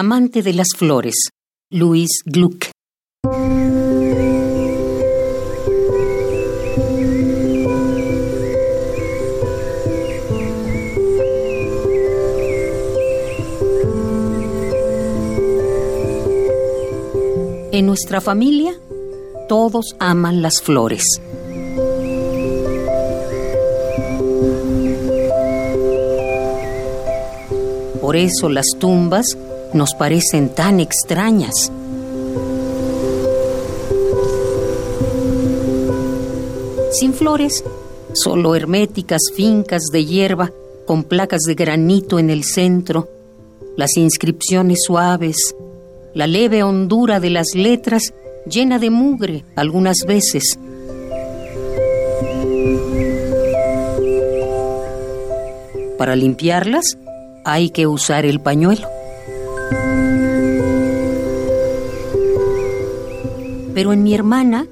Amante de las flores, Luis Gluck. En nuestra familia, todos aman las flores. Por eso las tumbas nos parecen tan extrañas. Sin flores, solo herméticas fincas de hierba con placas de granito en el centro, las inscripciones suaves, la leve hondura de las letras llena de mugre algunas veces. Para limpiarlas hay que usar el pañuelo. Pero en mi hermana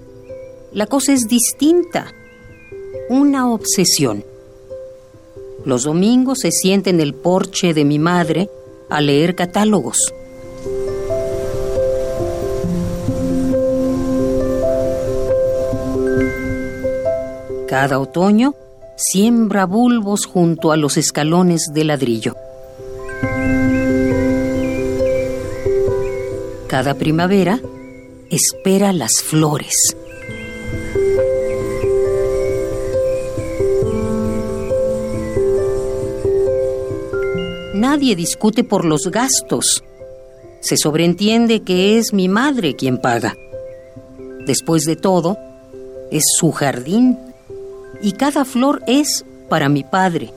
la cosa es distinta. Una obsesión. Los domingos se siente en el porche de mi madre a leer catálogos. Cada otoño siembra bulbos junto a los escalones de ladrillo. Cada primavera espera las flores. Nadie discute por los gastos. Se sobreentiende que es mi madre quien paga. Después de todo, es su jardín y cada flor es para mi padre.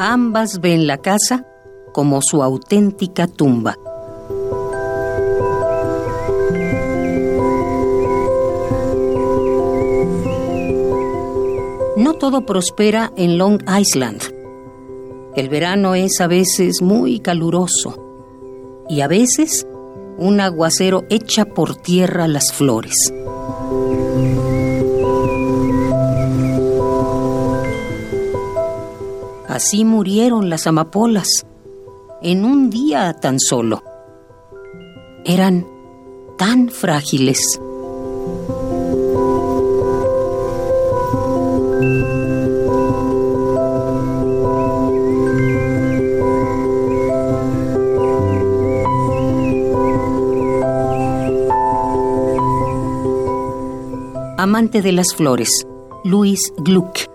Ambas ven la casa como su auténtica tumba. No todo prospera en Long Island. El verano es a veces muy caluroso y a veces un aguacero echa por tierra las flores. Así murieron las amapolas, en un día tan solo. Eran tan frágiles. Amante de las flores, Luis Gluck.